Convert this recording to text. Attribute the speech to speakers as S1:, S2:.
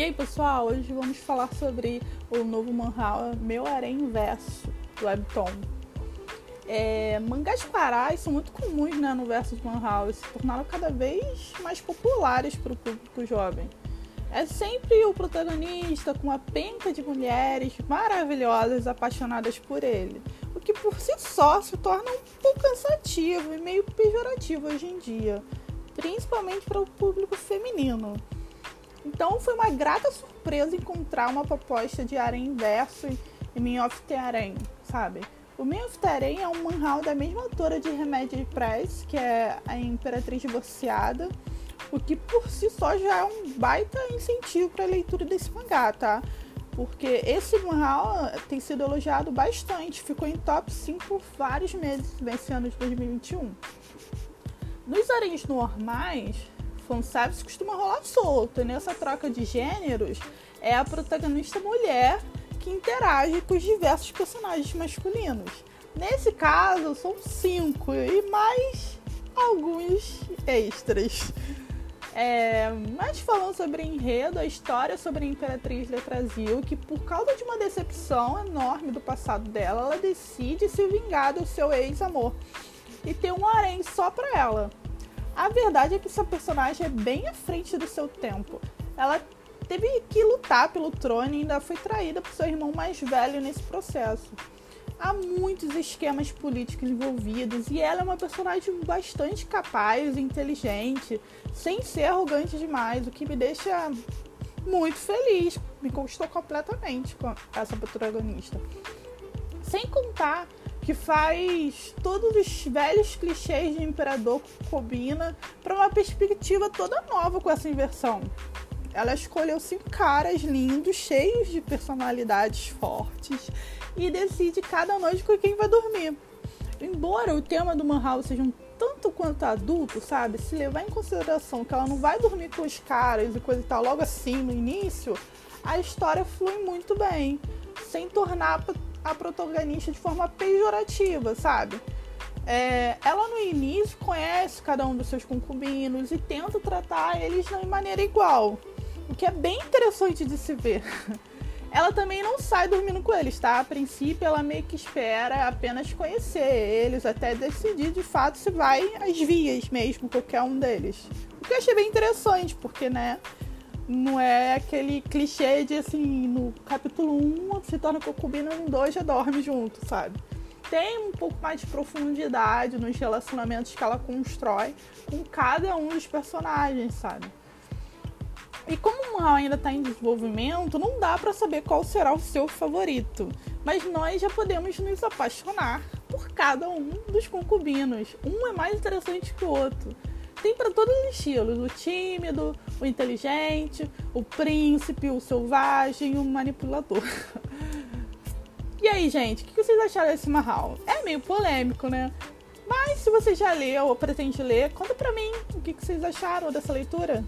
S1: E aí pessoal, hoje vamos falar sobre o novo manhwa Meu Harém Inverso, do Webtoon. É, mangás parais são muito comuns né, no verso de manhwa e se tornaram cada vez mais populares para o público jovem. É sempre o protagonista com uma penca de mulheres maravilhosas apaixonadas por ele, o que por si só se torna um pouco cansativo e meio pejorativo hoje em dia, principalmente para o público feminino. Então foi uma grata surpresa encontrar uma proposta de harem inverso em Me of the Harem, sabe? O Me of the Harem é um manhwa da mesma autora de Remedy Press, que é a Imperatriz Divorciada, o que por si só já é um baita incentivo para a leitura desse mangá, tá? Porque esse manhwa tem sido elogiado bastante, ficou em top 5 por vários meses nesse ano de 2021. Nos haréns normais, fanservice costuma rolar solto. E nessa troca de gêneros, é a protagonista mulher que interage com os diversos personagens masculinos. Nesse caso, são cinco e mais alguns extras. É, mas falando sobre enredo, a história sobre a Imperatriz Letrasil, que por causa de uma decepção enorme do passado dela, ela decide se vingar do seu ex-amor e ter um harém só pra ela. A verdade é que essa personagem é bem à frente do seu tempo. Ela teve que lutar pelo trono e ainda foi traída por seu irmão mais velho nesse processo. Há muitos esquemas políticos envolvidos e ela é uma personagem bastante capaz inteligente, sem ser arrogante demais, o que me deixa muito feliz. Me conquistou completamente com essa protagonista. Sem contar que faz todos os velhos clichês de imperador combina para uma perspectiva toda nova com essa inversão. Ela escolheu cinco caras lindos, cheios de personalidades fortes e decide cada noite com quem vai dormir. Embora o tema do Manhal seja um tanto quanto adulto, sabe? Se levar em consideração que ela não vai dormir com os caras e coisa e tal logo assim no início, a história flui muito bem, sem tornar a protagonista de forma pejorativa, sabe? É, ela no início conhece cada um dos seus concubinos e tenta tratar eles de maneira igual, o que é bem interessante de se ver. Ela também não sai dormindo com eles, tá? A princípio, ela meio que espera apenas conhecer eles até decidir de fato se vai às vias mesmo, qualquer um deles. O que eu achei bem interessante, porque, né? Não é aquele clichê de assim, no capítulo 1 se torna concubina, no 2 já dorme junto, sabe? Tem um pouco mais de profundidade nos relacionamentos que ela constrói com cada um dos personagens, sabe? E como o ainda está em desenvolvimento, não dá para saber qual será o seu favorito. Mas nós já podemos nos apaixonar por cada um dos concubinos. Um é mais interessante que o outro tem para todos os estilos: o tímido, o inteligente, o príncipe, o selvagem, o manipulador. e aí, gente, o que vocês acharam desse Mahal? É meio polêmico, né? Mas se você já leu ou pretende ler, conta pra mim o que vocês acharam dessa leitura.